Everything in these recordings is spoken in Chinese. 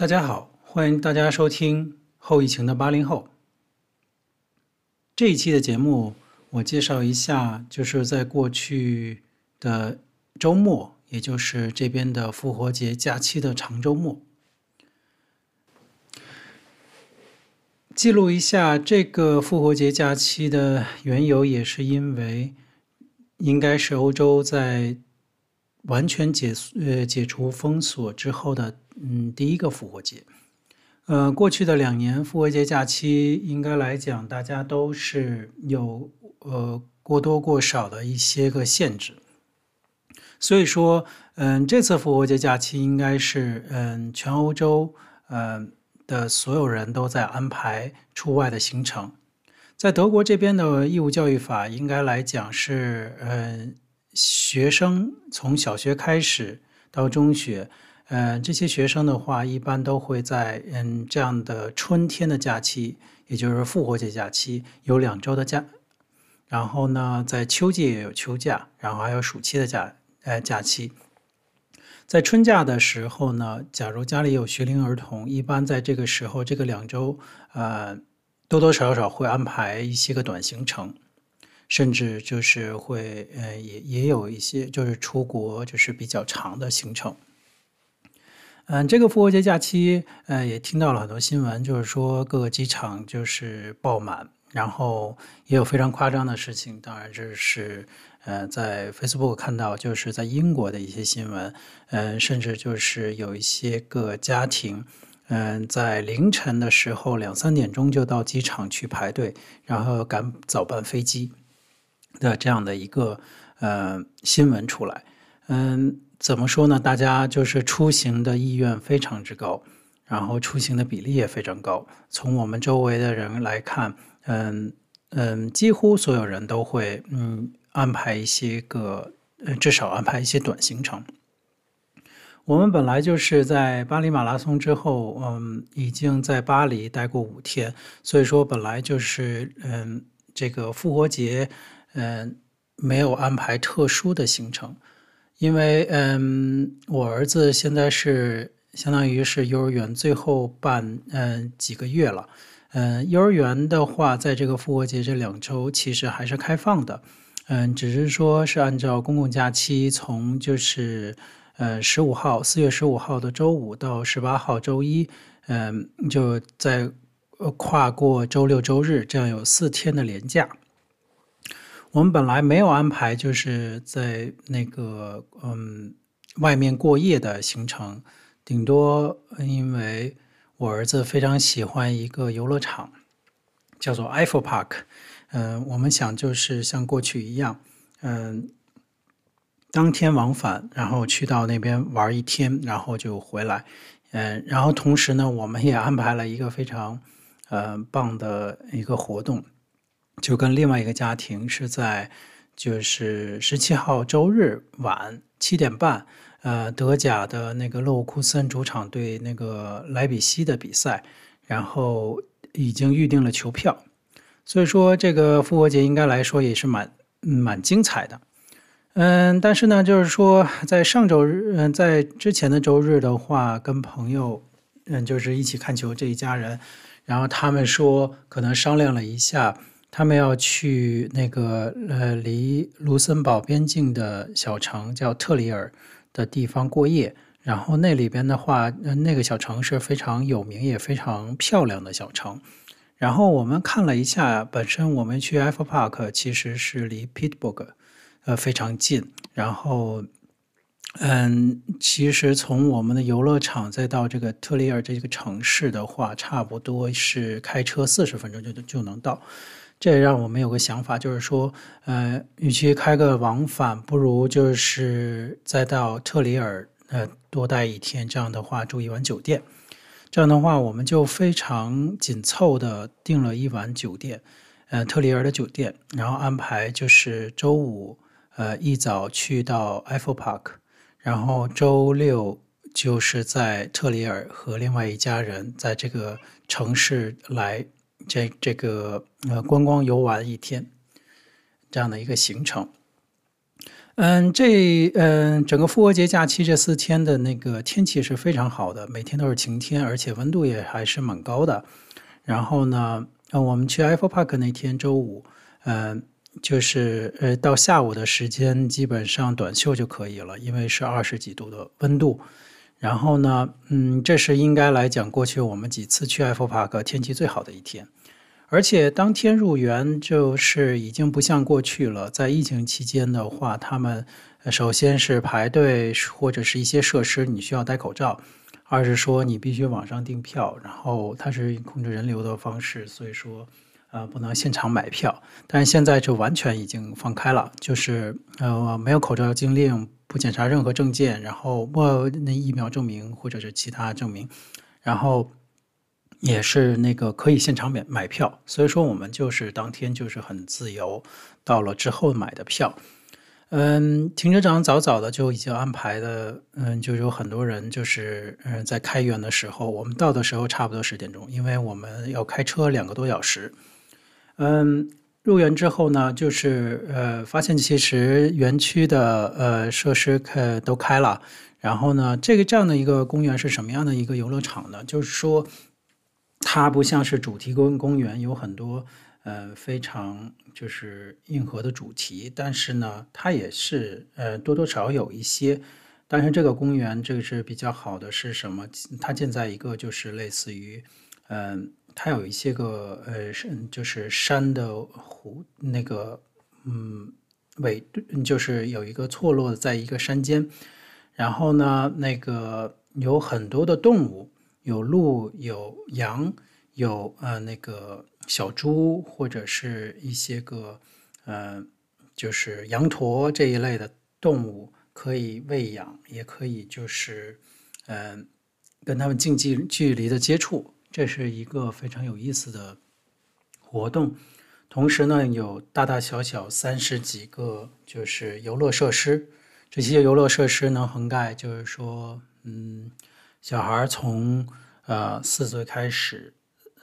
大家好，欢迎大家收听后疫情的八零后。这一期的节目，我介绍一下，就是在过去的周末，也就是这边的复活节假期的长周末，记录一下这个复活节假期的缘由，也是因为应该是欧洲在完全解呃解除封锁之后的。嗯，第一个复活节，呃，过去的两年复活节假期，应该来讲，大家都是有呃过多过少的一些个限制。所以说，嗯，这次复活节假期应该是嗯全欧洲嗯的所有人都在安排出外的行程。在德国这边的义务教育法，应该来讲是嗯学生从小学开始到中学。呃，这些学生的话，一般都会在嗯这样的春天的假期，也就是复活节假期，有两周的假。然后呢，在秋季也有秋假，然后还有暑期的假，呃，假期。在春假的时候呢，假如家里有学龄儿童，一般在这个时候，这个两周，呃，多多少少会安排一些个短行程，甚至就是会，呃，也也有一些就是出国，就是比较长的行程。嗯，这个复活节假期，呃，也听到了很多新闻，就是说各个机场就是爆满，然后也有非常夸张的事情。当然，这是呃在 Facebook 看到，就是在英国的一些新闻，嗯、呃，甚至就是有一些个家庭，嗯、在凌晨的时候两三点钟就到机场去排队，然后赶早班飞机的这样的一个呃新闻出来，嗯。怎么说呢？大家就是出行的意愿非常之高，然后出行的比例也非常高。从我们周围的人来看，嗯嗯，几乎所有人都会嗯安排一些个，至少安排一些短行程。我们本来就是在巴黎马拉松之后，嗯，已经在巴黎待过五天，所以说本来就是嗯这个复活节，嗯没有安排特殊的行程。因为嗯，我儿子现在是相当于是幼儿园最后半嗯几个月了，嗯，幼儿园的话，在这个复活节这两周其实还是开放的，嗯，只是说是按照公共假期，从就是呃十五号四月十五号的周五到十八号周一，嗯，就在跨过周六周日，这样有四天的连假。我们本来没有安排，就是在那个嗯外面过夜的行程，顶多因为我儿子非常喜欢一个游乐场，叫做 Eiffel Park，嗯，我们想就是像过去一样，嗯，当天往返，然后去到那边玩一天，然后就回来，嗯，然后同时呢，我们也安排了一个非常呃棒的一个活动。就跟另外一个家庭是在，就是十七号周日晚七点半，呃，德甲的那个勒沃库森主场对那个莱比锡的比赛，然后已经预定了球票，所以说这个复活节应该来说也是蛮蛮精彩的，嗯，但是呢，就是说在上周日，嗯，在之前的周日的话，跟朋友，嗯，就是一起看球这一家人，然后他们说可能商量了一下。他们要去那个呃，离卢森堡边境的小城叫特里尔的地方过夜，然后那里边的话，那个小城是非常有名也非常漂亮的小城。然后我们看了一下，本身我们去埃弗帕克其实是离 Pittsburg，呃非常近，然后嗯，其实从我们的游乐场再到这个特里尔这个城市的话，差不多是开车四十分钟就就能到。这也让我们有个想法，就是说，呃，与其开个往返，不如就是再到特里尔，呃，多待一天。这样的话，住一晚酒店。这样的话，我们就非常紧凑的订了一晚酒店，呃，特里尔的酒店，然后安排就是周五，呃，一早去到 Eiffel Park，然后周六就是在特里尔和另外一家人在这个城市来。这这个呃观光游玩一天，这样的一个行程，嗯，这嗯，整个复活节假期这四天的那个天气是非常好的，每天都是晴天，而且温度也还是蛮高的。然后呢，我们去 Apple Park 那天周五，嗯，就是呃到下午的时间，基本上短袖就可以了，因为是二十几度的温度。然后呢，嗯，这是应该来讲，过去我们几次去埃弗帕克天气最好的一天。而且当天入园就是已经不像过去了，在疫情期间的话，他们首先是排队或者是一些设施你需要戴口罩，二是说你必须网上订票，然后它是控制人流的方式，所以说呃不能现场买票。但是现在就完全已经放开了，就是呃没有口罩禁令，不检查任何证件，然后不那疫苗证明或者是其他证明，然后。也是那个可以现场买买票，所以说我们就是当天就是很自由，到了之后买的票。嗯，停车场早早的就已经安排的，嗯，就有很多人就是嗯在开园的时候，我们到的时候差不多十点钟，因为我们要开车两个多小时。嗯，入园之后呢，就是呃发现其实园区的呃设施开都开了，然后呢，这个这样的一个公园是什么样的一个游乐场呢？就是说。它不像是主题公公园，有很多呃非常就是硬核的主题，但是呢，它也是呃多多少少有一些。但是这个公园这个是比较好的是什么？它建在一个就是类似于嗯、呃，它有一些个呃是就是山的湖那个嗯尾就是有一个错落在一个山间，然后呢，那个有很多的动物。有鹿，有羊，有呃那个小猪，或者是一些个呃，就是羊驼这一类的动物可以喂养，也可以就是嗯、跟他们近距距离的接触，这是一个非常有意思的活动。同时呢，有大大小小三十几个就是游乐设施，这些游乐设施能横盖，就是说嗯。小孩从呃四岁开始，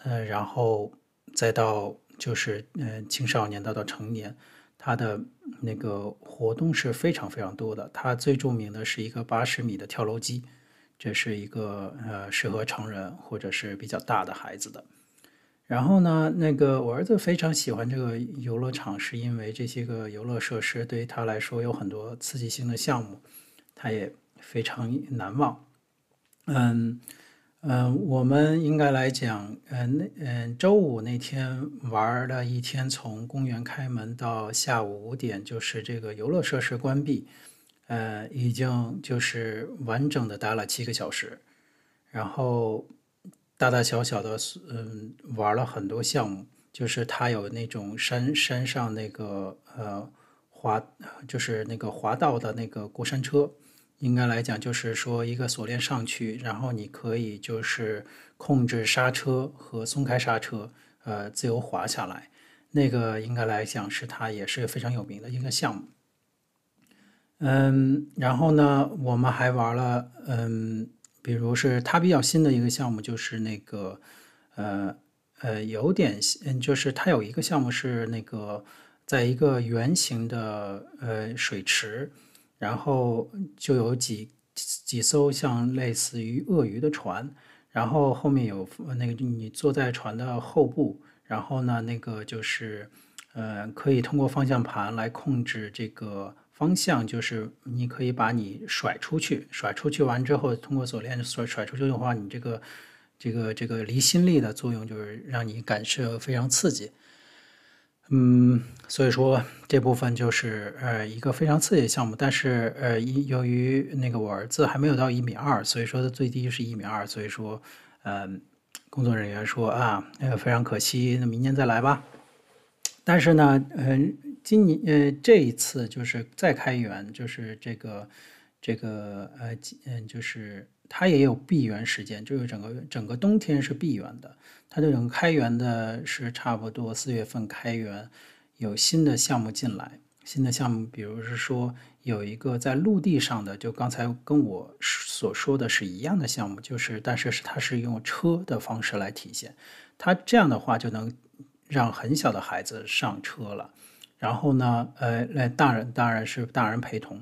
呃，然后再到就是呃青少年到到成年，他的那个活动是非常非常多的。他最著名的是一个八十米的跳楼机，这是一个呃适合成人或者是比较大的孩子的。然后呢，那个我儿子非常喜欢这个游乐场，是因为这些个游乐设施对于他来说有很多刺激性的项目，他也非常难忘。嗯嗯，我们应该来讲，嗯那嗯周五那天玩了一天，从公园开门到下午五点，就是这个游乐设施关闭，呃，已经就是完整的待了七个小时，然后大大小小的嗯玩了很多项目，就是它有那种山山上那个呃滑，就是那个滑道的那个过山车。应该来讲，就是说一个锁链上去，然后你可以就是控制刹车和松开刹车，呃，自由滑下来。那个应该来讲是它也是非常有名的一个项目。嗯，然后呢，我们还玩了，嗯，比如是它比较新的一个项目，就是那个，呃呃，有点，嗯，就是它有一个项目是那个在一个圆形的呃水池。然后就有几几艘像类似于鳄鱼的船，然后后面有那个你坐在船的后部，然后呢，那个就是呃可以通过方向盘来控制这个方向，就是你可以把你甩出去，甩出去完之后，通过锁链甩甩出去的话，你这个这个这个离心力的作用就是让你感受非常刺激。嗯，所以说这部分就是呃一个非常刺激的项目，但是呃由于那个我儿子还没有到一米二，所以说他最低是一米二，所以说、呃、工作人员说啊那个非常可惜，那明年再来吧。但是呢，嗯、今年呃这一次就是再开源，就是这个这个呃嗯就是它也有闭园时间，就是整个整个冬天是闭园的。它这种开源的是差不多四月份开源，有新的项目进来。新的项目，比如是说有一个在陆地上的，就刚才跟我所说的是一样的项目，就是但是是它是用车的方式来体现。它这样的话就能让很小的孩子上车了，然后呢，呃，来大人当然是大人陪同，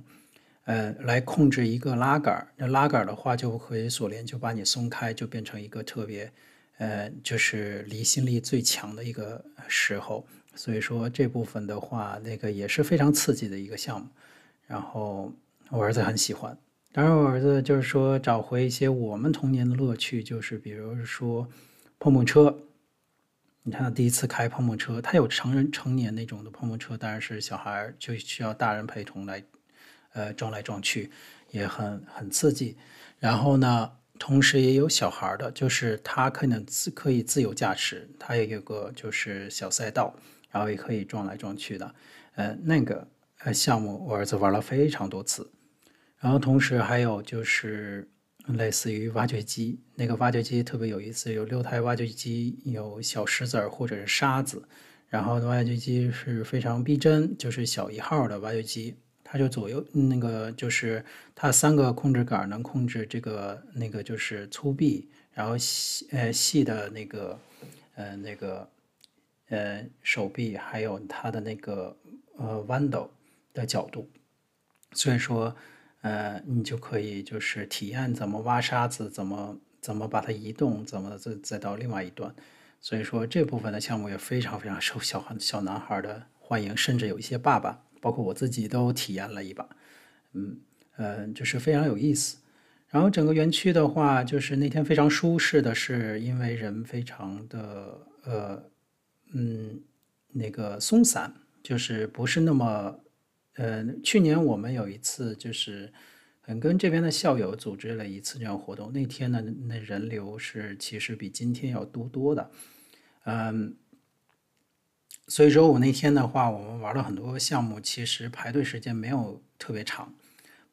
呃，来控制一个拉杆。那拉杆的话就可以锁链，就把你松开，就变成一个特别，呃，就是离心力最强的一个时候。所以说这部分的话，那个也是非常刺激的一个项目。然后我儿子很喜欢。当然，我儿子就是说找回一些我们童年的乐趣，就是比如说碰碰车。你看他第一次开碰碰车，他有成人成年那种的碰碰车，当然是小孩就需要大人陪同来，呃，撞来撞去，也很很刺激。然后呢，同时也有小孩的，就是他可能自可以自由驾驶，他也有个就是小赛道，然后也可以撞来撞去的。呃，那个呃项目我儿子玩了非常多次。然后同时还有就是类似于挖掘机，那个挖掘机特别有意思，有六台挖掘机，有小石子儿或者是沙子，然后挖掘机是非常逼真，就是小一号的挖掘机，它就左右那个就是它三个控制杆能控制这个那个就是粗臂，然后细呃细的那个呃那个呃手臂，还有它的那个呃弯斗的角度，所以说。呃，你就可以就是体验怎么挖沙子，怎么怎么把它移动，怎么再再到另外一端。所以说这部分的项目也非常非常受小孩小男孩的欢迎，甚至有一些爸爸，包括我自己都体验了一把。嗯呃，就是非常有意思。然后整个园区的话，就是那天非常舒适的是，因为人非常的呃嗯那个松散，就是不是那么。呃，去年我们有一次就是，嗯，跟这边的校友组织了一次这样活动。那天呢，那人流是其实比今天要多多的，嗯，所以说我那天的话，我们玩了很多项目，其实排队时间没有特别长。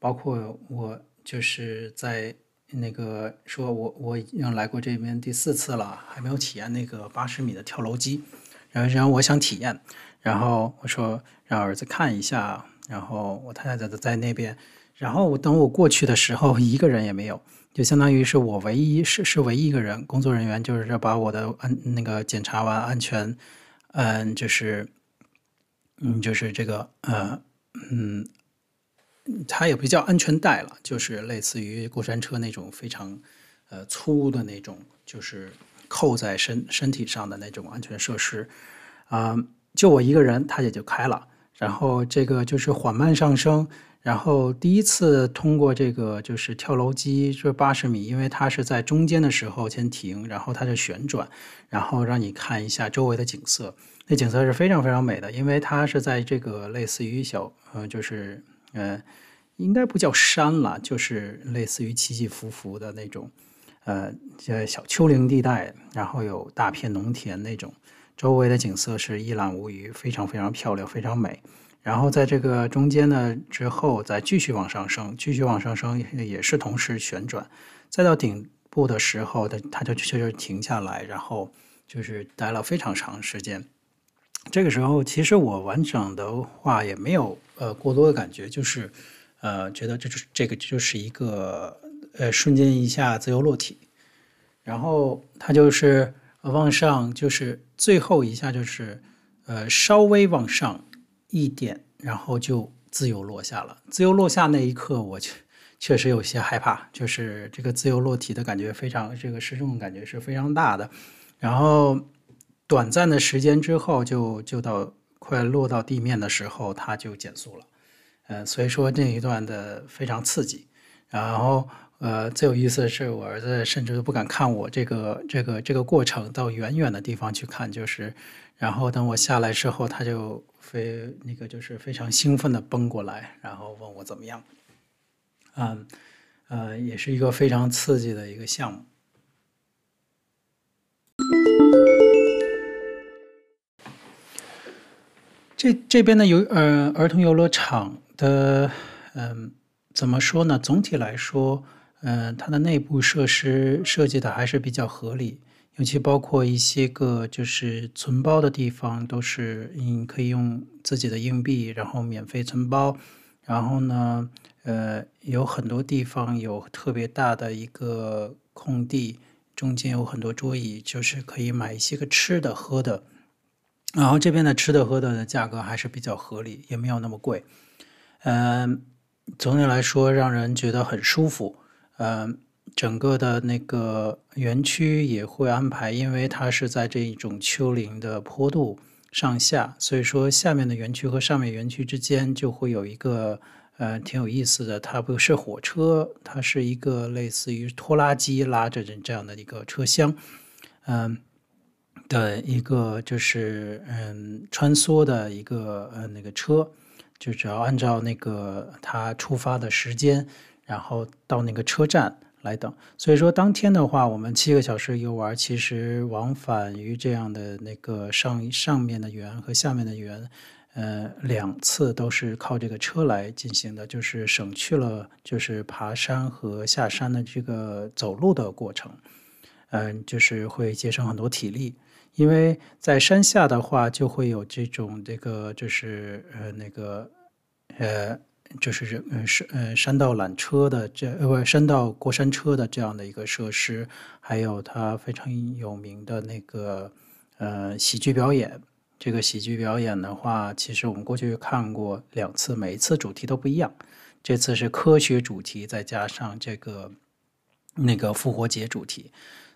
包括我就是在那个说我我已经来过这边第四次了，还没有体验那个八十米的跳楼机，然后然后我想体验，然后我说让儿子看一下。然后我太太在在那边，然后我等我过去的时候，一个人也没有，就相当于是我唯一是是唯一一个人，工作人员就是要把我的安那个检查完安全，嗯，就是，嗯，就是这个呃，嗯，它也不叫安全带了，就是类似于过山车那种非常呃粗的那种，就是扣在身身体上的那种安全设施，啊、就我一个人，他也就开了。然后这个就是缓慢上升，然后第一次通过这个就是跳楼机，这八十米，因为它是在中间的时候先停，然后它就旋转，然后让你看一下周围的景色，那景色是非常非常美的，因为它是在这个类似于小呃就是呃应该不叫山了，就是类似于起起伏伏的那种呃小丘陵地带，然后有大片农田那种。周围的景色是一览无余，非常非常漂亮，非常美。然后在这个中间呢，之后再继续往上升，继续往上升也是同时旋转，再到顶部的时候，它它就确实停下来，然后就是待了非常长时间。这个时候其实我完整的话也没有呃过多的感觉，就是呃觉得这就是这个就是一个呃瞬间一下自由落体，然后它就是。往上就是最后一下就是，呃，稍微往上一点，然后就自由落下了。自由落下那一刻，我确确实有些害怕，就是这个自由落体的感觉非常，这个失重的感觉是非常大的。然后短暂的时间之后就，就就到快落到地面的时候，它就减速了。呃，所以说那一段的非常刺激。然后。呃，最有意思的是，我儿子甚至都不敢看我这个这个这个过程，到远远的地方去看，就是，然后等我下来之后，他就非那个就是非常兴奋的奔过来，然后问我怎么样。嗯，呃，也是一个非常刺激的一个项目。这这边的游呃儿童游乐场的，嗯，怎么说呢？总体来说。嗯，它的内部设施设计的还是比较合理，尤其包括一些个就是存包的地方，都是你可以用自己的硬币，然后免费存包。然后呢，呃，有很多地方有特别大的一个空地，中间有很多桌椅，就是可以买一些个吃的喝的。然后这边的吃的喝的的价格还是比较合理，也没有那么贵。嗯，总体来说让人觉得很舒服。嗯，整个的那个园区也会安排，因为它是在这一种丘陵的坡度上下，所以说下面的园区和上面园区之间就会有一个呃挺有意思的，它不是火车，它是一个类似于拖拉机拉着这样的一个车厢，嗯。的一个就是嗯穿梭的一个呃那个车，就只要按照那个它出发的时间，然后到那个车站来等。所以说当天的话，我们七个小时游玩，其实往返于这样的那个上上面的园和下面的园，呃两次都是靠这个车来进行的，就是省去了就是爬山和下山的这个走路的过程，嗯、就是会节省很多体力。因为在山下的话，就会有这种这个就是呃那个呃就是呃山呃山道缆车的这呃不山道过山车的这样的一个设施，还有它非常有名的那个呃喜剧表演。这个喜剧表演的话，其实我们过去看过两次，每一次主题都不一样。这次是科学主题，再加上这个那个复活节主题，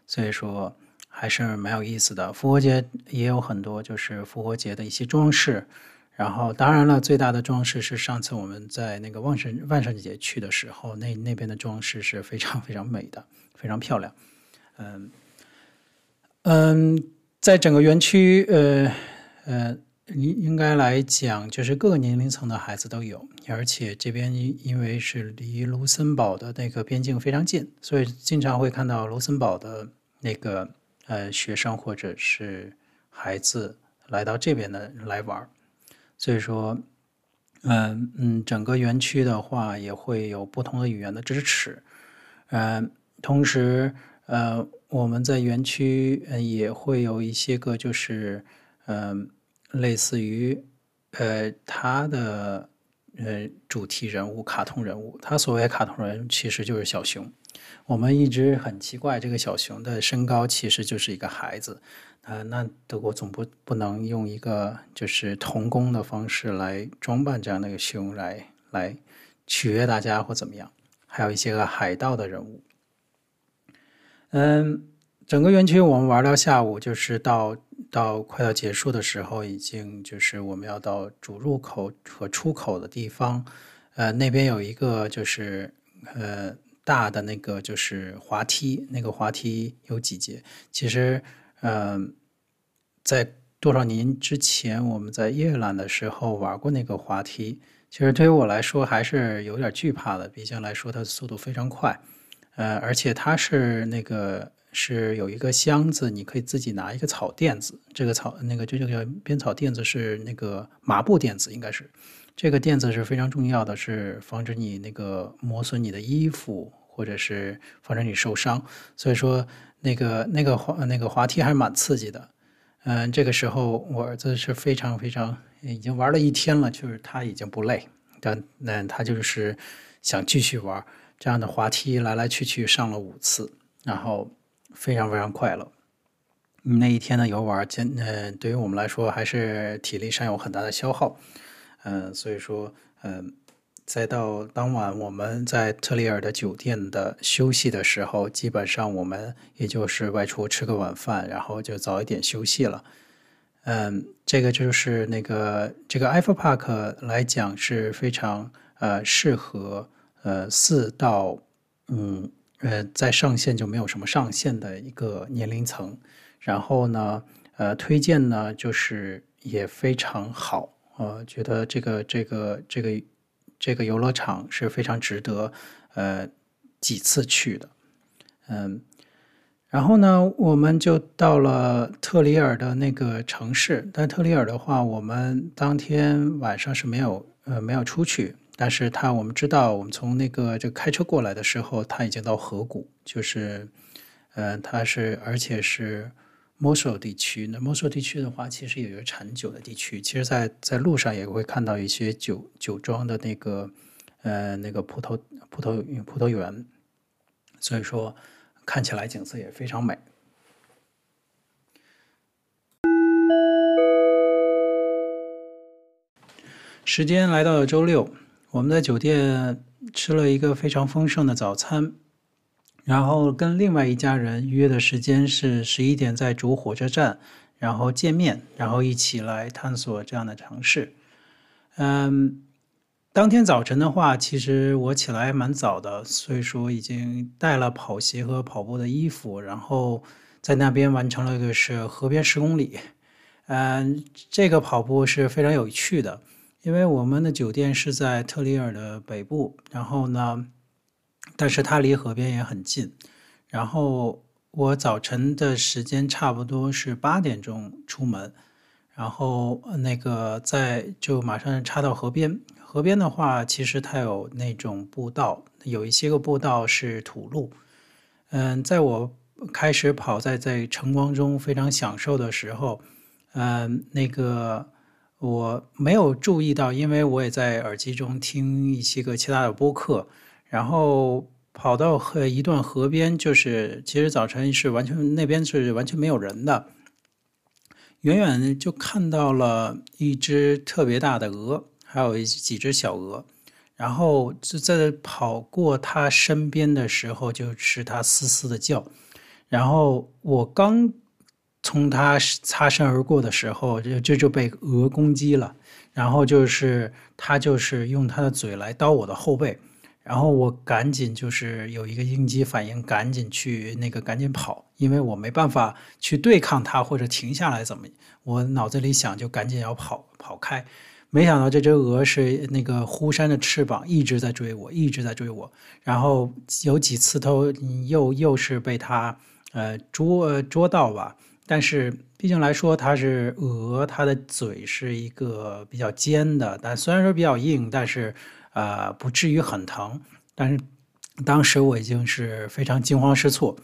所以说。还是蛮有意思的，复活节也有很多就是复活节的一些装饰，然后当然了，最大的装饰是上次我们在那个万圣万圣节去的时候，那那边的装饰是非常非常美的，非常漂亮。嗯嗯，在整个园区，呃呃，应应该来讲，就是各个年龄层的孩子都有，而且这边因为是离卢森堡的那个边境非常近，所以经常会看到卢森堡的那个。呃，学生或者是孩子来到这边的来玩，所以说，嗯嗯，整个园区的话也会有不同的语言的支持，嗯，同时，呃，我们在园区也会有一些个就是，嗯，类似于，呃，他的呃主题人物、卡通人物，他所谓卡通人其实就是小熊。我们一直很奇怪，这个小熊的身高其实就是一个孩子，呃，那德国总不不能用一个就是童工的方式来装扮这样的一个熊来来取悦大家或怎么样？还有一些个海盗的人物。嗯，整个园区我们玩到下午，就是到到快要结束的时候，已经就是我们要到主入口和出口的地方，呃，那边有一个就是呃。大的那个就是滑梯，那个滑梯有几节。其实，嗯、在多少年之前，我们在夜兰的时候玩过那个滑梯。其实对于我来说还是有点惧怕的，毕竟来说它速度非常快。呃，而且它是那个是有一个箱子，你可以自己拿一个草垫子。这个草那个就叫编草垫子，是那个麻布垫子，应该是。这个垫子是非常重要的，是防止你那个磨损你的衣服，或者是防止你受伤。所以说，那个那个滑那个滑梯还是蛮刺激的。嗯，这个时候我儿子是非常非常已经玩了一天了，就是他已经不累，但那他就是想继续玩这样的滑梯，来来去去上了五次，然后非常非常快乐。那一天的游玩，真嗯，对于我们来说还是体力上有很大的消耗。嗯，所以说，嗯，再到当晚我们在特里尔的酒店的休息的时候，基本上我们也就是外出吃个晚饭，然后就早一点休息了。嗯，这个就是那个这个 Eiffel Park 来讲是非常呃适合呃四到嗯呃在上限就没有什么上限的一个年龄层，然后呢呃推荐呢就是也非常好。我觉得这个这个这个这个游乐场是非常值得呃几次去的，嗯，然后呢，我们就到了特里尔的那个城市。但特里尔的话，我们当天晚上是没有呃没有出去，但是他我们知道，我们从那个就开车过来的时候，他已经到河谷，就是呃，他是而且是。莫索地区，那莫索地区的话，其实也有产酒的地区。其实，在在路上也会看到一些酒酒庄的那个，呃，那个葡萄葡萄葡萄园。所以说，看起来景色也非常美。时间来到了周六，我们在酒店吃了一个非常丰盛的早餐，然后跟另外一家人约的时间是十一点在主火车站，然后见面，然后一起来探索这样的城市。嗯。当天早晨的话，其实我起来蛮早的，所以说已经带了跑鞋和跑步的衣服，然后在那边完成了一个是河边十公里。嗯，这个跑步是非常有趣的，因为我们的酒店是在特里尔的北部，然后呢，但是它离河边也很近。然后我早晨的时间差不多是八点钟出门，然后那个在就马上插到河边。河边的话，其实它有那种步道，有一些个步道是土路。嗯，在我开始跑在在晨光中非常享受的时候，嗯，那个我没有注意到，因为我也在耳机中听一些个其他的播客，然后跑到河一段河边，就是其实早晨是完全那边是完全没有人的，远远就看到了一只特别大的鹅。还有几只小鹅，然后就在跑过它身边的时候，就是它嘶嘶的叫。然后我刚从它擦身而过的时候，就这就被鹅攻击了。然后就是它就是用它的嘴来叨我的后背，然后我赶紧就是有一个应激反应，赶紧去那个赶紧跑，因为我没办法去对抗它或者停下来怎么，我脑子里想就赶紧要跑跑开。没想到这只鹅是那个忽扇着翅膀，一直在追我，一直在追我。然后有几次都又又是被它呃捉捉到吧。但是毕竟来说它是鹅，它的嘴是一个比较尖的，但虽然说比较硬，但是呃不至于很疼。但是当时我已经是非常惊慌失措，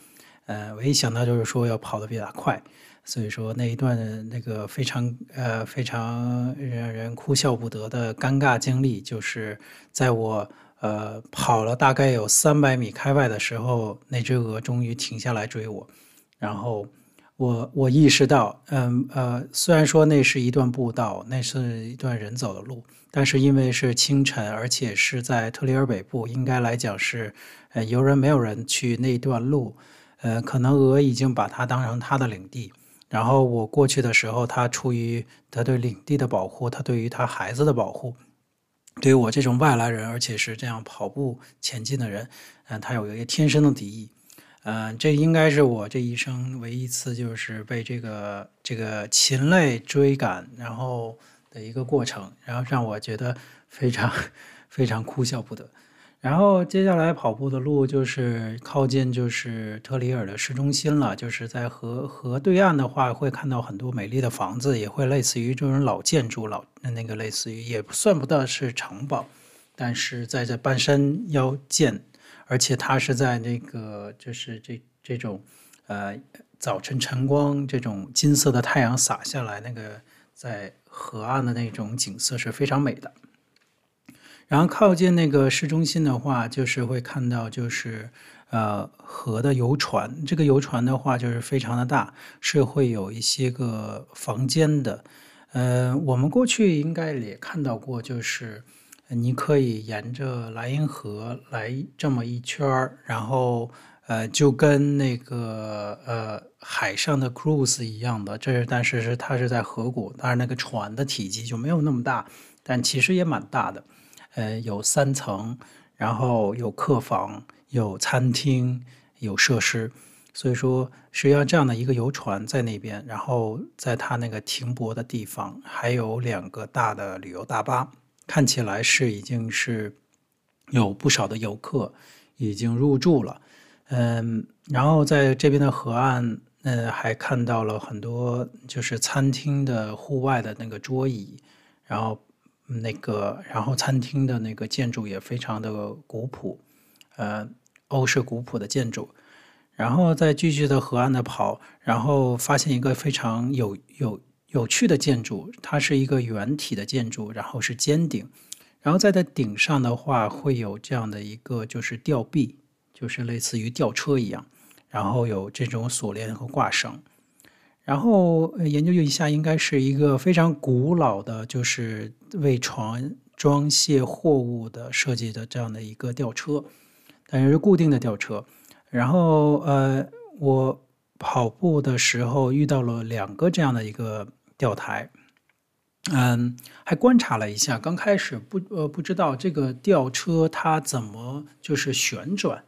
呃，我一想到就是说要跑得比它快。所以说那一段那个非常呃非常让人哭笑不得的尴尬经历，就是在我呃跑了大概有三百米开外的时候，那只鹅终于停下来追我，然后我我意识到，嗯呃虽然说那是一段步道，那是一段人走的路，但是因为是清晨，而且是在特里尔北部，应该来讲是呃游人没有人去那段路，呃可能鹅已经把它当成它的领地。然后我过去的时候，他出于他对领地的保护，他对于他孩子的保护，对于我这种外来人，而且是这样跑步前进的人，嗯，他有一个天生的敌意，嗯，这应该是我这一生唯一一次就是被这个这个禽类追赶，然后的一个过程，然后让我觉得非常非常哭笑不得。然后接下来跑步的路就是靠近就是特里尔的市中心了，就是在河河对岸的话，会看到很多美丽的房子，也会类似于这种老建筑，老那个类似于也算不到是城堡，但是在这半山腰建，而且它是在那个就是这这种呃早晨晨光这种金色的太阳洒下来，那个在河岸的那种景色是非常美的。然后靠近那个市中心的话，就是会看到就是呃河的游船。这个游船的话就是非常的大，是会有一些个房间的。呃，我们过去应该也看到过，就是你可以沿着莱茵河来这么一圈儿，然后呃就跟那个呃海上的 cruise 一样的。这是但是是它是在河谷，当然那个船的体积就没有那么大，但其实也蛮大的。呃，有三层，然后有客房，有餐厅，有设施，所以说实际上这样的一个游船在那边，然后在它那个停泊的地方还有两个大的旅游大巴，看起来是已经是有不少的游客已经入住了，嗯，然后在这边的河岸，嗯，还看到了很多就是餐厅的户外的那个桌椅，然后。那个，然后餐厅的那个建筑也非常的古朴，呃，欧式古朴的建筑。然后再继续的河岸的跑，然后发现一个非常有有有趣的建筑，它是一个圆体的建筑，然后是尖顶，然后在它顶上的话会有这样的一个就是吊臂，就是类似于吊车一样，然后有这种锁链和挂绳。然后研究一下，应该是一个非常古老的，就是为船装卸货物的设计的这样的一个吊车，但是固定的吊车。然后呃，我跑步的时候遇到了两个这样的一个吊台，嗯，还观察了一下，刚开始不呃不知道这个吊车它怎么就是旋转。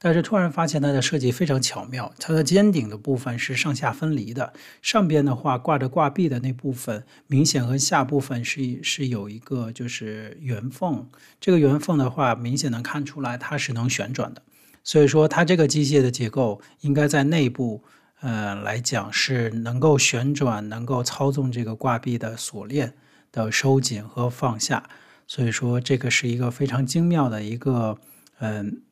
但是突然发现它的设计非常巧妙，它的尖顶的部分是上下分离的，上边的话挂着挂壁的那部分明显和下部分是是有一个就是圆缝，这个圆缝的话明显能看出来它是能旋转的，所以说它这个机械的结构应该在内部呃来讲是能够旋转，能够操纵这个挂壁的锁链的收紧和放下，所以说这个是一个非常精妙的一个嗯。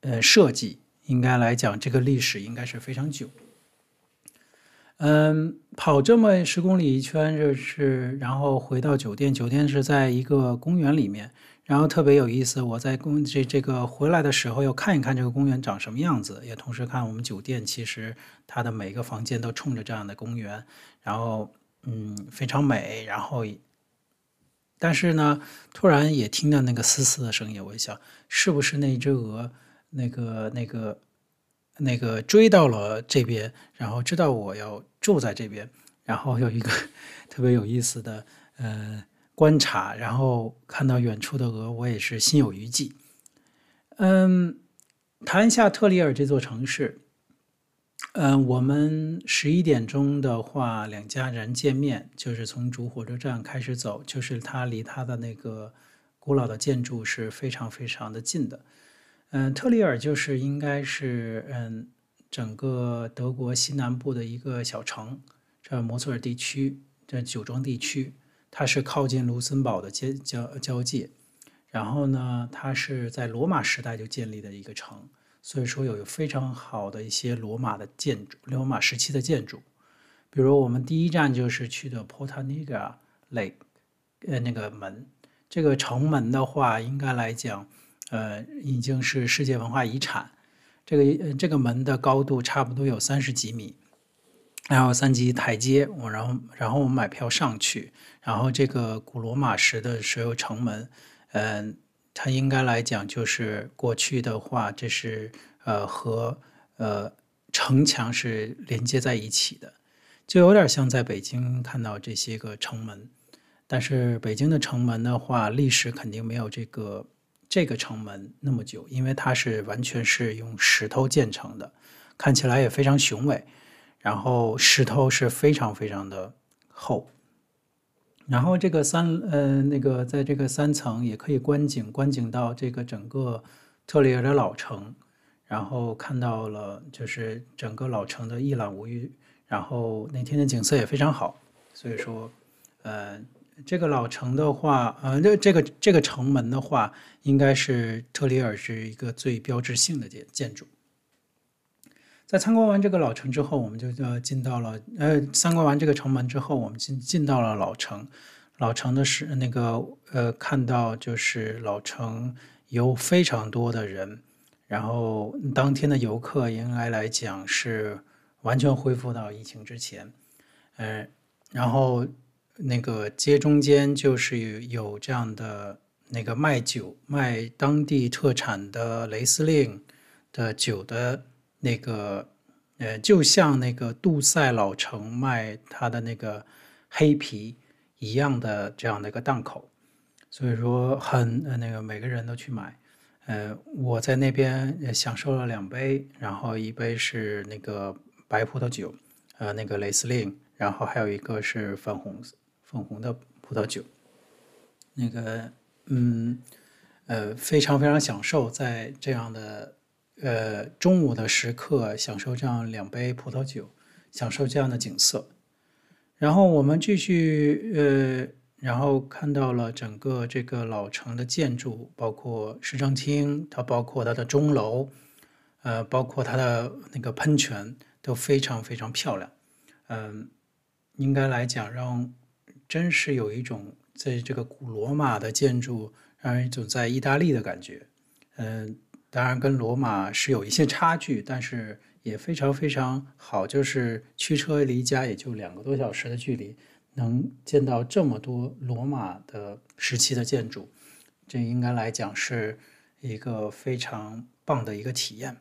呃，设计应该来讲，这个历史应该是非常久。嗯，跑这么十公里一圈，就是然后回到酒店，酒店是在一个公园里面，然后特别有意思。我在公这这个回来的时候，要看一看这个公园长什么样子，也同时看我们酒店，其实它的每个房间都冲着这样的公园，然后嗯，非常美。然后，但是呢，突然也听到那个嘶嘶的声音，我一想，是不是那只鹅？那个、那个、那个追到了这边，然后知道我要住在这边，然后有一个 特别有意思的呃观察，然后看到远处的鹅，我也是心有余悸。嗯，谈一下特里尔这座城市。嗯，我们十一点钟的话，两家人见面，就是从主火车站开始走，就是它离它的那个古老的建筑是非常非常的近的。嗯，特里尔就是应该是嗯，整个德国西南部的一个小城，这摩苏尔地区，这酒庄地区，它是靠近卢森堡的交交交界。然后呢，它是在罗马时代就建立的一个城，所以说有非常好的一些罗马的建筑，罗马时期的建筑。比如我们第一站就是去的 Porta Nigra Lake，呃，那个门，这个城门的话，应该来讲。呃，已经是世界文化遗产。这个这个门的高度差不多有三十几米，然后三级台阶。我然后然后我们买票上去，然后这个古罗马时的石油城门，嗯、呃，它应该来讲就是过去的话，这是呃和呃城墙是连接在一起的，就有点像在北京看到这些个城门。但是北京的城门的话，历史肯定没有这个。这个城门那么久，因为它是完全是用石头建成的，看起来也非常雄伟。然后石头是非常非常的厚。然后这个三呃那个在这个三层也可以观景，观景到这个整个特里尔的老城，然后看到了就是整个老城的一览无余。然后那天的景色也非常好，所以说呃。这个老城的话，呃，这这个这个城门的话，应该是特里尔是一个最标志性的建建筑。在参观完这个老城之后，我们就呃进到了呃参观完这个城门之后，我们进进到了老城。老城的是那个呃看到就是老城有非常多的人，然后当天的游客应该来讲是完全恢复到疫情之前，呃，然后。那个街中间就是有这样的那个卖酒、卖当地特产的雷司令的酒的那个，呃，就像那个杜塞老城卖他的那个黑啤一样的这样的一个档口，所以说很那个每个人都去买。呃，我在那边享受了两杯，然后一杯是那个白葡萄酒，呃，那个雷司令，然后还有一个是粉红色。粉红的葡萄酒，那个，嗯，呃，非常非常享受在这样的呃中午的时刻享受这样两杯葡萄酒，享受这样的景色。然后我们继续呃，然后看到了整个这个老城的建筑，包括市政厅，它包括它的钟楼，呃，包括它的那个喷泉都非常非常漂亮。嗯，应该来讲让。真是有一种在这个古罗马的建筑，让人一种在意大利的感觉。嗯，当然跟罗马是有一些差距，但是也非常非常好，就是驱车离家也就两个多小时的距离，能见到这么多罗马的时期的建筑，这应该来讲是一个非常棒的一个体验。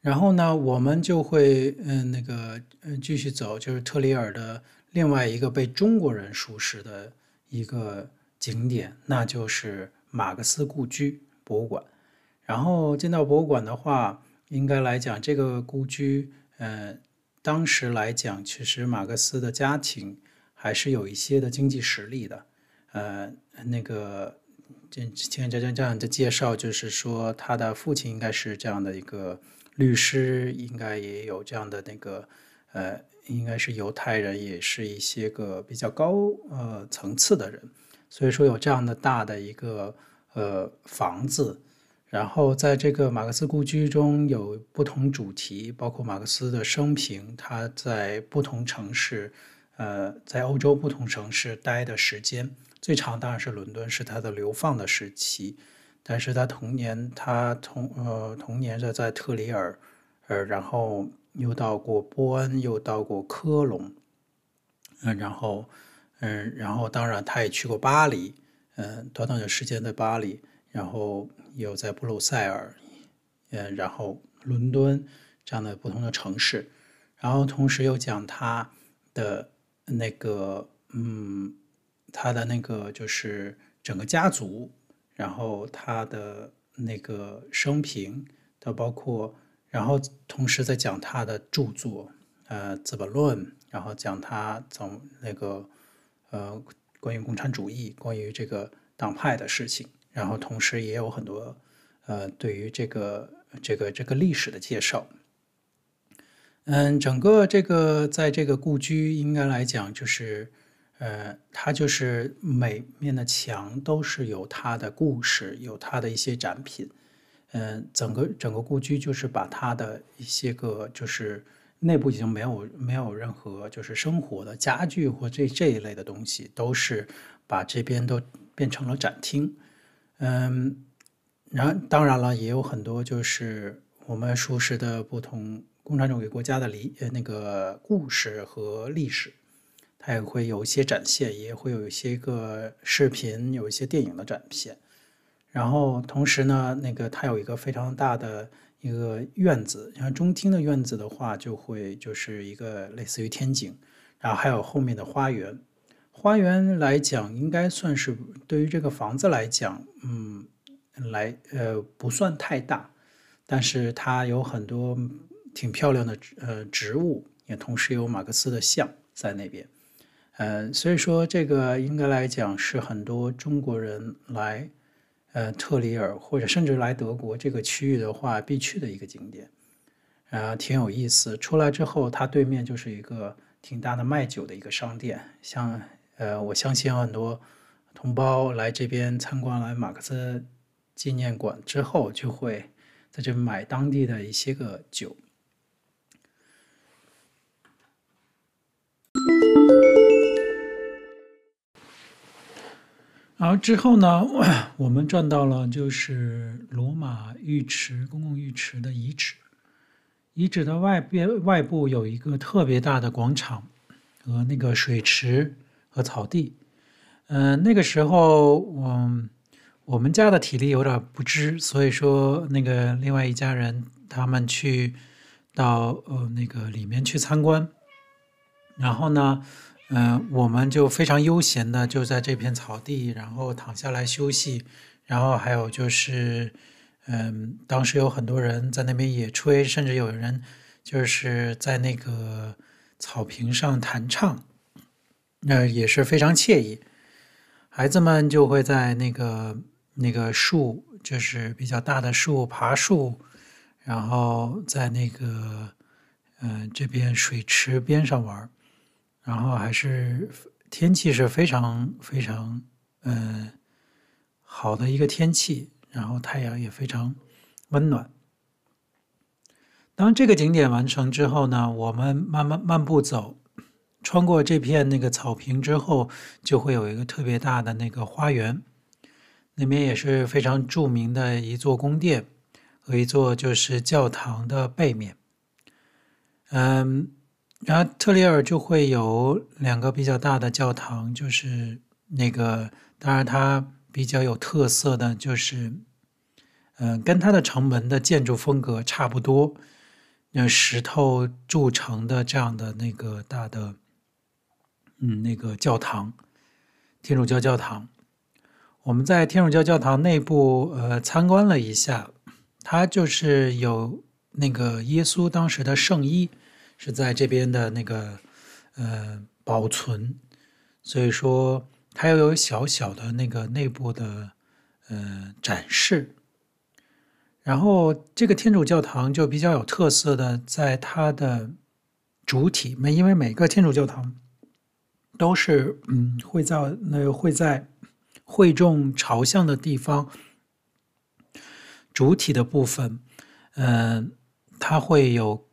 然后呢，我们就会嗯那个嗯继续走，就是特里尔的另外一个被中国人熟识的一个景点，那就是马克思故居博物馆。然后进到博物馆的话，应该来讲这个故居，呃，当时来讲，其实马克思的家庭还是有一些的经济实力的，呃，那个这听这这这样的介绍，就是说他的父亲应该是这样的一个。律师应该也有这样的那个，呃，应该是犹太人，也是一些个比较高呃层次的人，所以说有这样的大的一个呃房子，然后在这个马克思故居中有不同主题，包括马克思的生平，他在不同城市，呃，在欧洲不同城市待的时间，最长当然是伦敦，是他的流放的时期。但是他童年，他童呃童年的在特里尔，呃，然后又到过波恩，又到过科隆，嗯、然后嗯、然后当然他也去过巴黎，嗯、短短的时间在巴黎，然后又在布鲁塞尔，嗯、然后伦敦这样的不同的城市，然后同时又讲他的那个嗯，他的那个就是整个家族。然后他的那个生平，他包括，然后同时在讲他的著作，呃，《资本论》，然后讲他从那个，呃，关于共产主义，关于这个党派的事情，然后同时也有很多，呃，对于这个这个这个历史的介绍。嗯，整个这个在这个故居应该来讲就是。呃，它就是每面的墙都是有它的故事，有它的一些展品。嗯、整个整个故居就是把它的一些个就是内部已经没有没有任何就是生活的家具或这这一类的东西，都是把这边都变成了展厅。嗯，然当然了，也有很多就是我们熟识的不同共产主义国家的历呃那个故事和历史。它也会有一些展现，也会有一些个视频，有一些电影的展现。然后同时呢，那个它有一个非常大的一个院子，像中厅的院子的话，就会就是一个类似于天井。然后还有后面的花园，花园来讲应该算是对于这个房子来讲，嗯，来呃不算太大，但是它有很多挺漂亮的呃植物，也同时有马克思的像在那边。呃，所以说这个应该来讲是很多中国人来，呃，特里尔或者甚至来德国这个区域的话必去的一个景点，啊、呃，挺有意思。出来之后，它对面就是一个挺大的卖酒的一个商店，像呃，我相信很多同胞来这边参观来马克思纪念馆之后，就会在这买当地的一些个酒。然后之后呢，我们转到了就是罗马浴池、公共浴池的遗址。遗址的外边外部有一个特别大的广场和那个水池和草地。嗯、那个时候我、我们家的体力有点不支，所以说那个另外一家人他们去到呃那个里面去参观，然后呢。嗯、我们就非常悠闲的就在这片草地，然后躺下来休息。然后还有就是，嗯、当时有很多人在那边野炊，甚至有人就是在那个草坪上弹唱，那、也是非常惬意。孩子们就会在那个那个树，就是比较大的树爬树，然后在那个嗯、这边水池边上玩。然后还是天气是非常非常嗯、好的一个天气，然后太阳也非常温暖。当这个景点完成之后呢，我们慢慢漫步走，穿过这片那个草坪之后，就会有一个特别大的那个花园，那边也是非常著名的一座宫殿和一座就是教堂的背面。嗯，然后特里尔就会有两个比较大的教堂，就是那个，当然它比较有特色的就是，嗯，跟它的城门的建筑风格差不多，那石头铸成的这样的那个大的，嗯，那个教堂，天主教教堂。我们在天主教教堂内部呃参观了一下，它就是有那个耶稣当时的圣衣是在这边的那个呃保存，所以说它又有小小的那个内部的呃展示。然后这个天主教堂就比较有特色的，在它的主体，每因为每个天主教堂都是嗯会在那会在。会众朝向的地方，主体的部分，嗯、呃，它会有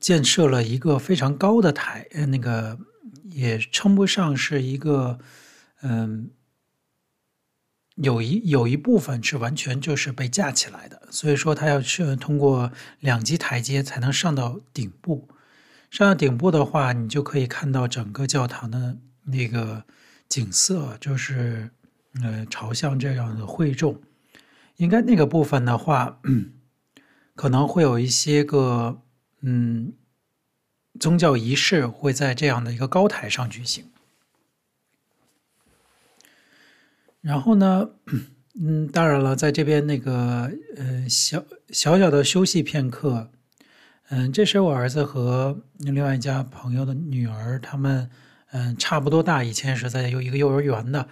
建设了一个非常高的台，呃那个也称不上是一个，嗯、有一有一部分是完全就是被架起来的，所以说它要去通过两级台阶才能上到顶部。上到顶部的话，你就可以看到整个教堂的那个。景色就是，呃，朝向这样的会众，应该那个部分的话，可能会有一些个，嗯，宗教仪式会在这样的一个高台上举行。然后呢，嗯，当然了，在这边那个，呃，小小小的休息片刻，嗯，这时我儿子和另外一家朋友的女儿他们。嗯，差不多大。以前是在有一个幼儿园的，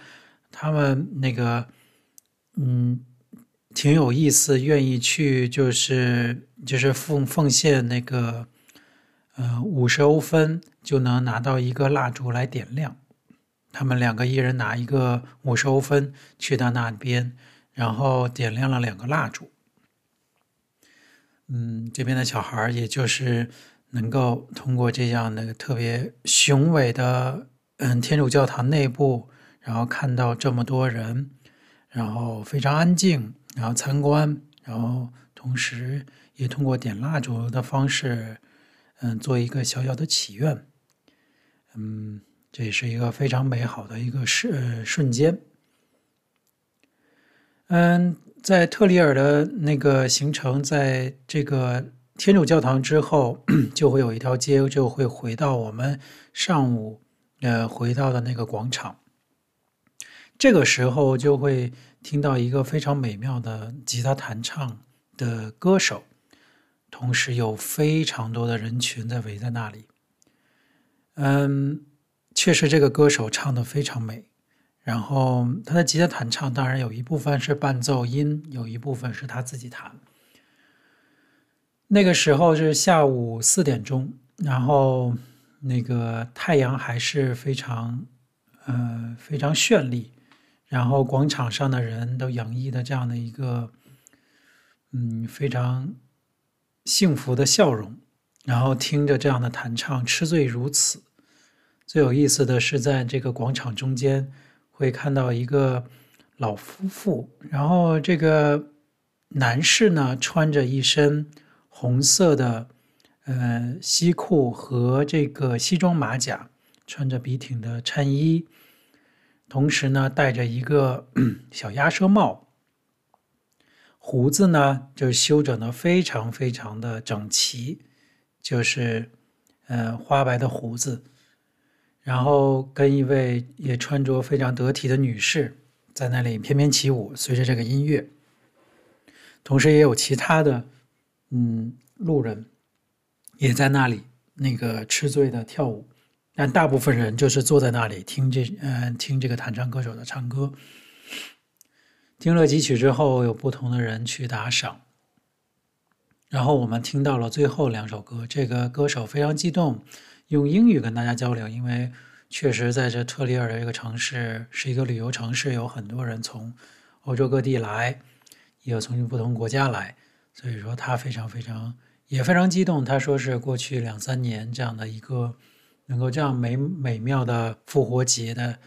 他们那个，嗯，挺有意思，愿意去，就是就是奉奉献那个，呃，五十欧分就能拿到一个蜡烛来点亮。他们两个一人拿一个五十欧分去到那边，然后点亮了两个蜡烛。嗯，这边的小孩也就是。能够通过这样的特别雄伟的嗯天主教堂内部，然后看到这么多人，然后非常安静，然后参观，然后同时也通过点蜡烛的方式，嗯，做一个小小的祈愿，嗯，这也是一个非常美好的一个瞬瞬间。嗯，在特里尔的那个行程，在这个。天主教堂之后，就会有一条街，就会回到我们上午呃回到的那个广场。这个时候就会听到一个非常美妙的吉他弹唱的歌手，同时有非常多的人群在围在那里。嗯，确实这个歌手唱得非常美。然后他的吉他弹唱当然有一部分是伴奏音，有一部分是他自己弹。那个时候是下午四点钟，然后那个太阳还是非常，呃，非常绚丽，然后广场上的人都洋溢的这样的一个，嗯，非常幸福的笑容，然后听着这样的弹唱，吃醉如此。最有意思的是，在这个广场中间会看到一个老夫妇，然后这个男士呢穿着一身。红色的，呃，西裤和这个西装马甲，穿着笔挺的衬衣，同时呢，戴着一个 小鸭舌帽，胡子呢就修整得非常非常的整齐，就是呃花白的胡子，然后跟一位也穿着非常得体的女士在那里翩翩起舞，随着这个音乐，同时也有其他的。嗯，路人也在那里那个吃醉的跳舞，但大部分人就是坐在那里听这呃听这个弹唱歌手的唱歌。听了几曲之后，有不同的人去打赏，然后我们听到了最后两首歌。这个歌手非常激动，用英语跟大家交流，因为确实在这特里尔的这个城市是一个旅游城市，有很多人从欧洲各地来，也有从不同国家来。所以说他非常非常也非常激动，他说是过去两三年这样的一个能够这样美美妙的复活节的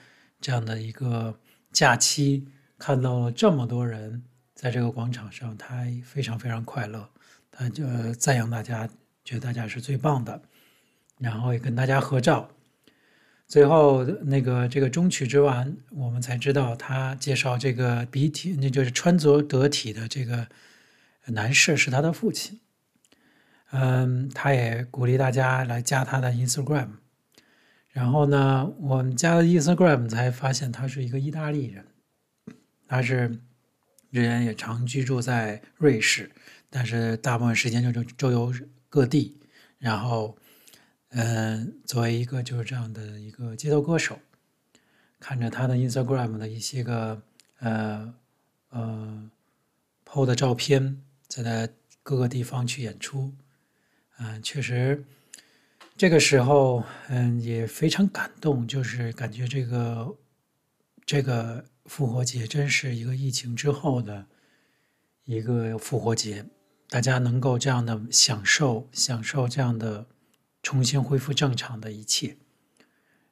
这样的一个假期，看到这么多人在这个广场上，他非常非常快乐，他就赞扬大家，觉得大家是最棒的，然后也跟大家合照。最后那个这个终曲之完，我们才知道他介绍这个笔体，那就是穿着得体的这个男士是他的父亲。嗯，他也鼓励大家来加他的 Instagram。然后呢，我们加了 Instagram 才发现他是一个意大利人，他是人也常居住在瑞士，但是大部分时间就就周游各地，然后。嗯，作为一个就是这样的一个街头歌手，看着他的 Instagram 的一些个呃呃 PO 的照片，在他各个地方去演出，嗯、确实这个时候嗯也非常感动，就是感觉这个这个复活节真是一个疫情之后的一个复活节，大家能够这样的享受享受这样的。重新恢复正常的一切，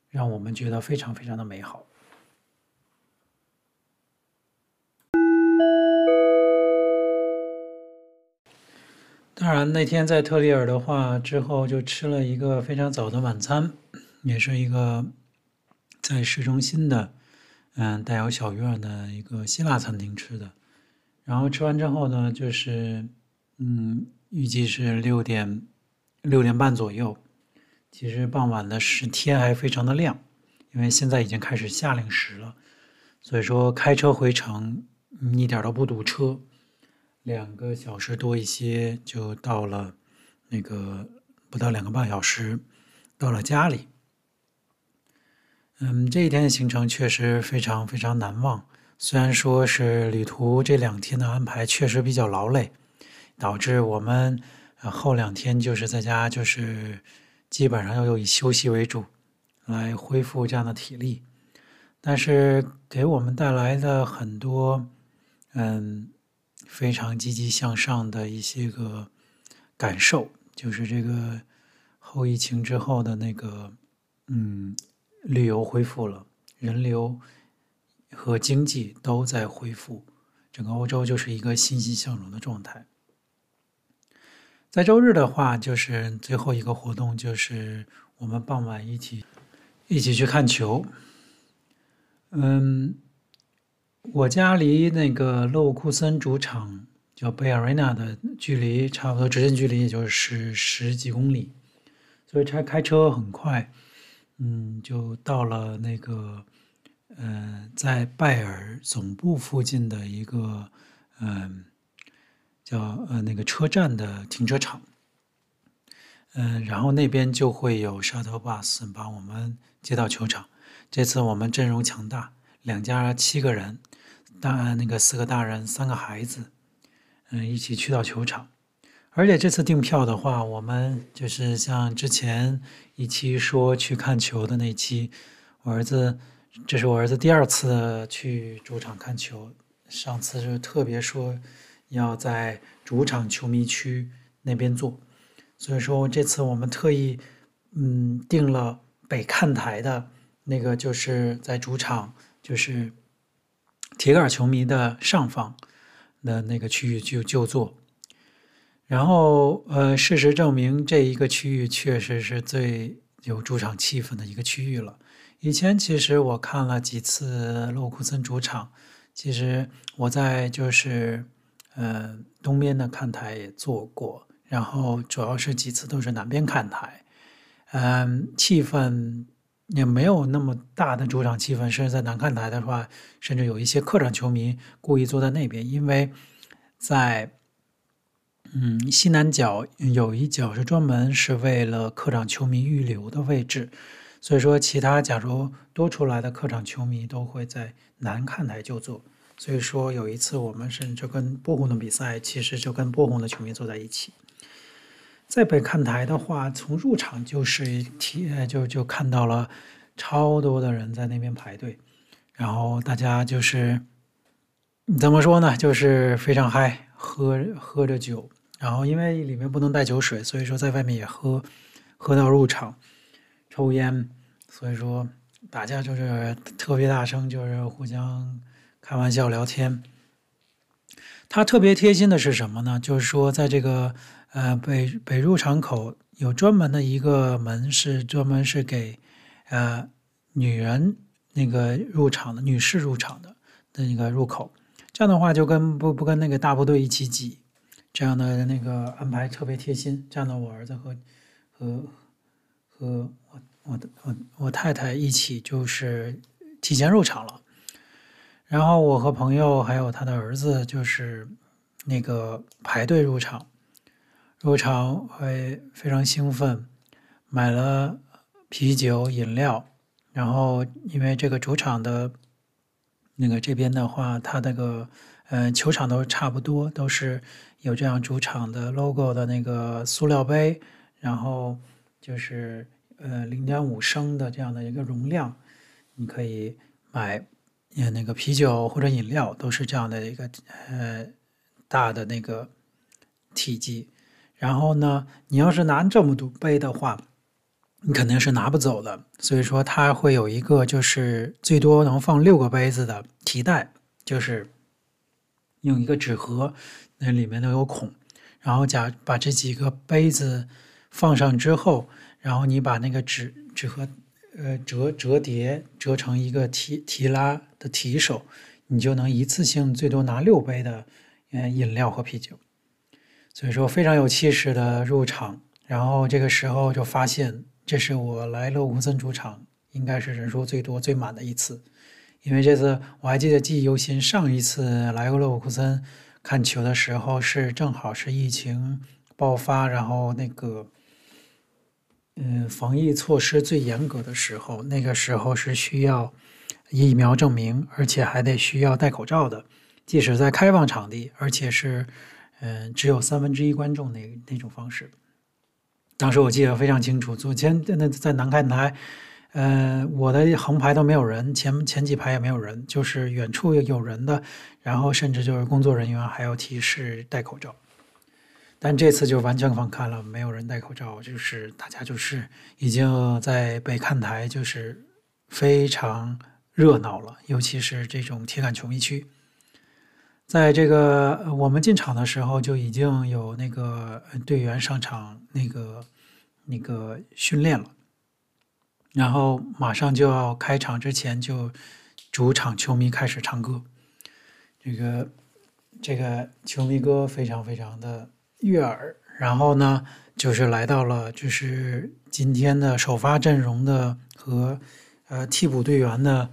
让我们觉得非常非常的美好。当然，那天在特里尔的话之后，就吃了一个非常早的晚餐，也是一个在市中心的，嗯，带有小院的一个希腊餐厅吃的。然后吃完之后呢，就是，嗯，预计是六点。六点半左右，其实傍晚的时天还非常的亮，因为现在已经开始夏令时了，所以说开车回城一点都不堵车，两个小时多一些就到了那个不到两个半小时到了家里。嗯，这一天的行程确实非常非常难忘，虽然说是旅途这两天的安排确实比较劳累，导致我们。后两天就是在家，就是基本上要以休息为主，来恢复这样的体力。但是给我们带来的很多，嗯，非常积极向上的一些个感受，就是这个后疫情之后的那个，嗯，旅游恢复了，人流和经济都在恢复，整个欧洲就是一个欣欣向荣的状态。在周日的话，就是最后一个活动，就是我们傍晚一起一起去看球。嗯，我家离那个勒沃库森主场叫贝尔维纳的距离，差不多直线距离也就是十几公里，所以才开车很快，嗯，就到了那个呃，在拜尔总部附近的一个嗯。叫呃那个车站的停车场，嗯、然后那边就会有 shuttle bus 把我们接到球场。这次我们阵容强大，两家七个人，大那个四个大人，三个孩子，嗯、一起去到球场。而且这次订票的话，我们就是像之前一期说去看球的那期，我儿子，这是我儿子第二次去主场看球，上次就特别说。要在主场球迷区那边坐，所以说这次我们特意嗯订了北看台的那个，就是在主场就是铁杆球迷的上方的那个区域就就坐。然后呃，事实证明这一个区域确实是最有主场气氛的一个区域了。以前其实我看了几次洛库森主场，其实我在就是。呃，东边的看台也坐过，然后主要是几次都是南边看台，嗯，气氛也没有那么大的主场气氛。甚至在南看台的话，甚至有一些客场球迷故意坐在那边，因为在嗯西南角有一角是专门是为了客场球迷预留的位置，所以说其他假如多出来的客场球迷都会在南看台就坐。所以说有一次我们甚至跟波鸿的比赛，其实就跟波鸿的球迷坐在一起。在北看台的话，从入场就是提就就看到了超多的人在那边排队，然后大家就是怎么说呢，就是非常嗨，喝喝着酒，然后因为里面不能带酒水，所以说在外面也喝，喝到入场，抽烟，所以说大家就是特别大声，就是互相。开玩笑聊天，他特别贴心的是什么呢？就是说，在这个呃北北入场口有专门的一个门，是专门是给呃女人那个入场的，女士入场的的那个入口。这样的话，就跟不不跟那个大部队一起挤，这样的那个安排特别贴心。这样的，我儿子和和和我我的我我太太一起就是提前入场了。然后我和朋友还有他的儿子就是那个排队入场，入场会非常兴奋，买了啤酒饮料。然后因为这个主场的。那个这边的话，它那个呃球场都差不多，都是有这样主场的 logo 的那个塑料杯，然后就是呃零点五升的这样的一个容量，你可以买那个啤酒或者饮料，都是这样的一个呃大的那个体积。然后呢，你要是拿这么多杯的话。你肯定是拿不走的，所以说它会有一个就是最多能放六个杯子的提袋，就是用一个纸盒，那里面都有孔，然后假把这几个杯子放上之后，然后你把那个纸纸盒呃折折叠折成一个提提拉的提手，你就能一次性最多拿六杯的呃饮料和啤酒，所以说非常有气势的入场，然后这个时候就发现。这是我来勒沃森主场，应该是人数最多最满的一次，因为这次我还记得记忆犹新。上一次来过勒沃库森看球的时候，是正好是疫情爆发，然后那个嗯防疫措施最严格的时候，那个时候是需要疫苗证明，而且还得需要戴口罩的，即使在开放场地，而且是嗯只有三分之一观众那那种方式。当时我记得非常清楚，左前那在南看台，呃，我的横排都没有人，前前几排也没有人，就是远处有人的，然后甚至就是工作人员还要提示戴口罩。但这次就完全放开了，没有人戴口罩，就是大家就是已经在北看台就是非常热闹了，尤其是这种铁杆球迷区。在这个我们进场的时候，就已经有那个队员上场那个那个训练了，然后马上就要开场之前，就主场球迷开始唱歌，这个这个球迷歌非常非常的悦耳。然后呢，就是来到了就是今天的首发阵容的和呃替补队员的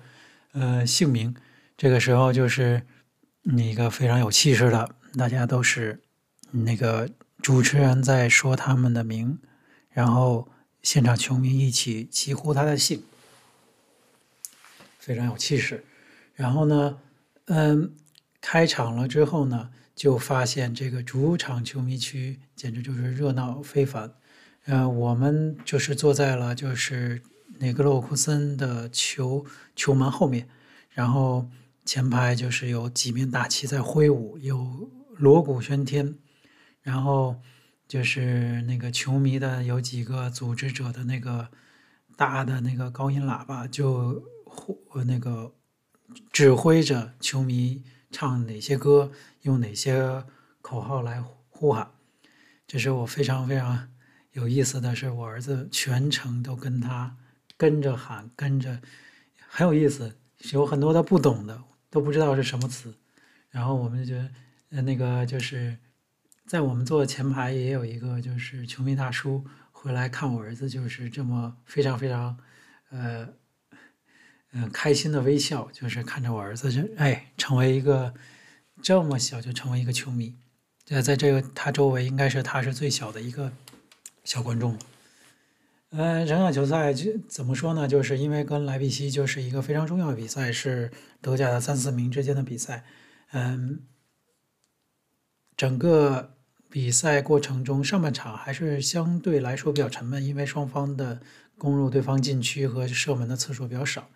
呃姓名，这个时候就是。那个非常有气势的，大家都是那个主持人在说他们的名，然后现场球迷一起齐呼他的姓，非常有气势。然后呢，嗯，开场了之后呢，就发现这个主场球迷区简直就是热闹非凡。呃，我们就是坐在了就是那个洛库森的球球门后面，然后。前排就是有几面大旗在挥舞，有锣鼓喧天，然后就是那个球迷的有几个组织者的那个大的那个高音喇叭，就呼那个指挥着球迷唱哪些歌，用哪些口号来呼喊。这是我非常非常有意思的是，我儿子全程都跟他跟着喊，跟着很有意思，有很多他不懂的。都不知道是什么词，然后我们就，那个就是在我们坐的前排也有一个就是球迷大叔回来看我儿子，就是这么非常非常，呃，嗯、呃，开心的微笑，就是看着我儿子就哎成为一个这么小就成为一个球迷，在在这个他周围应该是他是最小的一个小观众了。呃，整场球赛就怎么说呢？就是因为跟莱比锡就是一个非常重要的比赛，是德甲的三四名之间的比赛。嗯，整个比赛过程中，上半场还是相对来说比较沉闷，因为双方的攻入对方禁区和射门的次数比较少。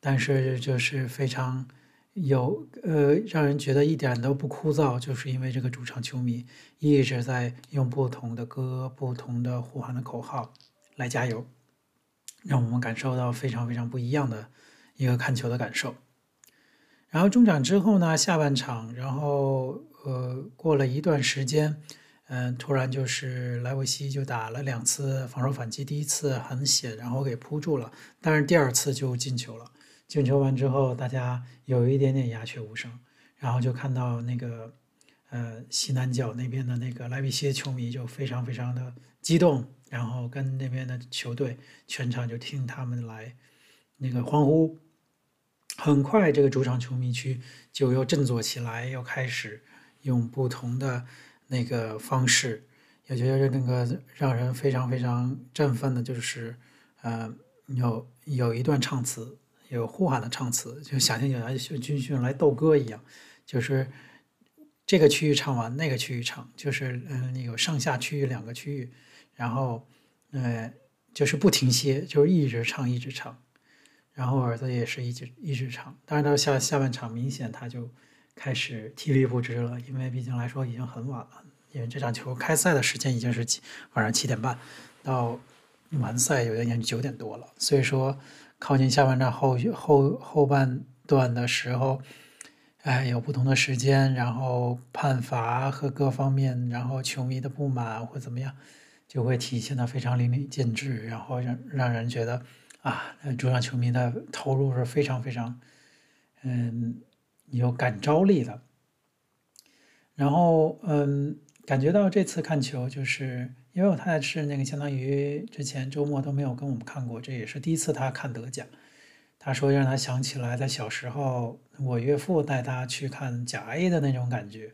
但是就是非常有呃，让人觉得一点都不枯燥，就是因为这个主场球迷一直在用不同的歌、不同的呼喊的口号。来加油，让我们感受到非常非常不一样的一个看球的感受。然后中场之后呢，下半场，然后呃过了一段时间，嗯、呃，突然就是莱维西就打了两次防守反击，第一次很险，然后给扑住了，但是第二次就进球了。进球完之后，大家有一点点鸦雀无声，然后就看到那个呃西南角那边的那个莱比锡球迷就非常非常的激动，然后跟那边的球队全场就听他们来那个欢呼。很快，这个主场球迷区就又振作起来，又开始用不同的那个方式，也觉得那个让人非常非常振奋的，就是呃，有有一段唱词，有呼喊的唱词，就想象有来军训来斗歌一样，就是这个区域唱完，那个区域唱，就是嗯，有上下区域两个区域，然后呃，就是不停歇，就是一直唱，一直唱。然后儿子也是一直一直唱，但是到下下半场，明显他就开始体力不支了，因为毕竟来说已经很晚了，因为这场球开赛的时间已经是晚上七点半，到完赛有点九点多了，所以说靠近下半场后后后半段的时候，哎，有不同的时间，然后判罚和各方面，然后球迷的不满或怎么样，就会体现的非常淋漓尽致，然后让让人觉得。啊，主场球迷的投入是非常非常，嗯，有感召力的。然后，嗯，感觉到这次看球，就是因为我太太是那个相当于之前周末都没有跟我们看过，这也是第一次她看德甲。她说让她想起来在小时候，我岳父带她去看甲 A 的那种感觉。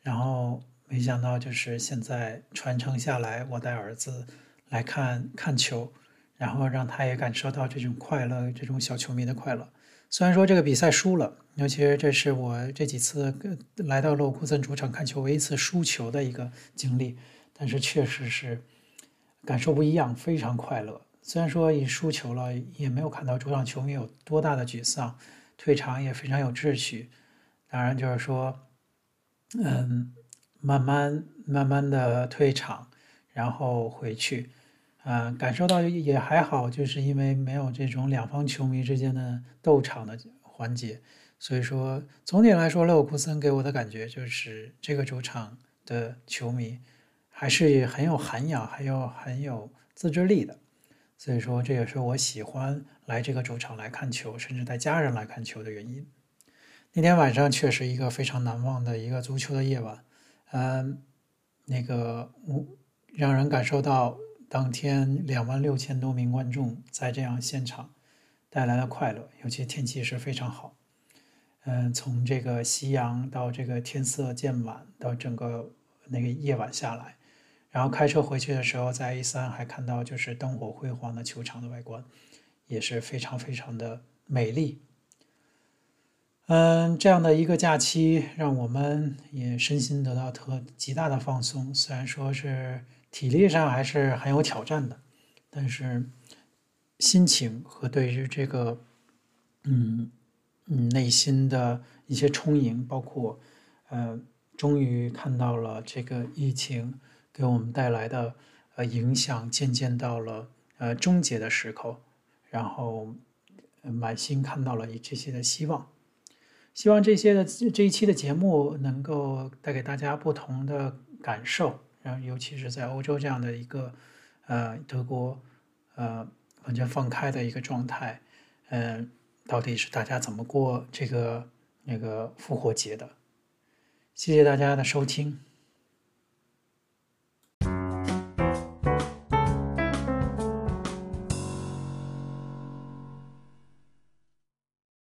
然后没想到就是现在传承下来，我带儿子来看看球。然后让他也感受到这种快乐，这种小球迷的快乐。虽然说这个比赛输了，尤其是这是我这几次来到勒沃库森主场看球唯一一次输球的一个经历，但是确实是感受不一样，非常快乐。虽然说已输球了，也没有看到主场球迷有多大的沮丧，退场也非常有秩序。当然就是说，嗯，慢慢慢慢的退场，然后回去。呃，感受到也还好，就是因为没有这种两方球迷之间的斗场的环节，所以说总体来说，勒沃库森给我的感觉就是这个主场的球迷还是很有涵养，还有很有自制力的，所以说这也是我喜欢来这个主场来看球，甚至带家人来看球的原因。那天晚上确实一个非常难忘的一个足球的夜晚，嗯，那个我让人感受到。当天两万六千多名观众在这样现场带来了快乐，尤其天气是非常好。嗯，从这个夕阳到这个天色渐晚，到整个那个夜晚下来，然后开车回去的时候，在 A 三还看到就是灯火辉煌的球场的外观，也是非常非常的美丽。嗯，这样的一个假期，让我们也身心得到特极大的放松，虽然说是。体力上还是很有挑战的，但是心情和对于这个，嗯嗯，内心的一些充盈，包括呃，终于看到了这个疫情给我们带来的呃影响，渐渐到了呃终结的时刻，然后满心看到了这些的希望，希望这些的这一期的节目能够带给大家不同的感受。然后，尤其是在欧洲这样的一个，呃，德国，呃，完全放开的一个状态，嗯、呃，到底是大家怎么过这个那个复活节的？谢谢大家的收听。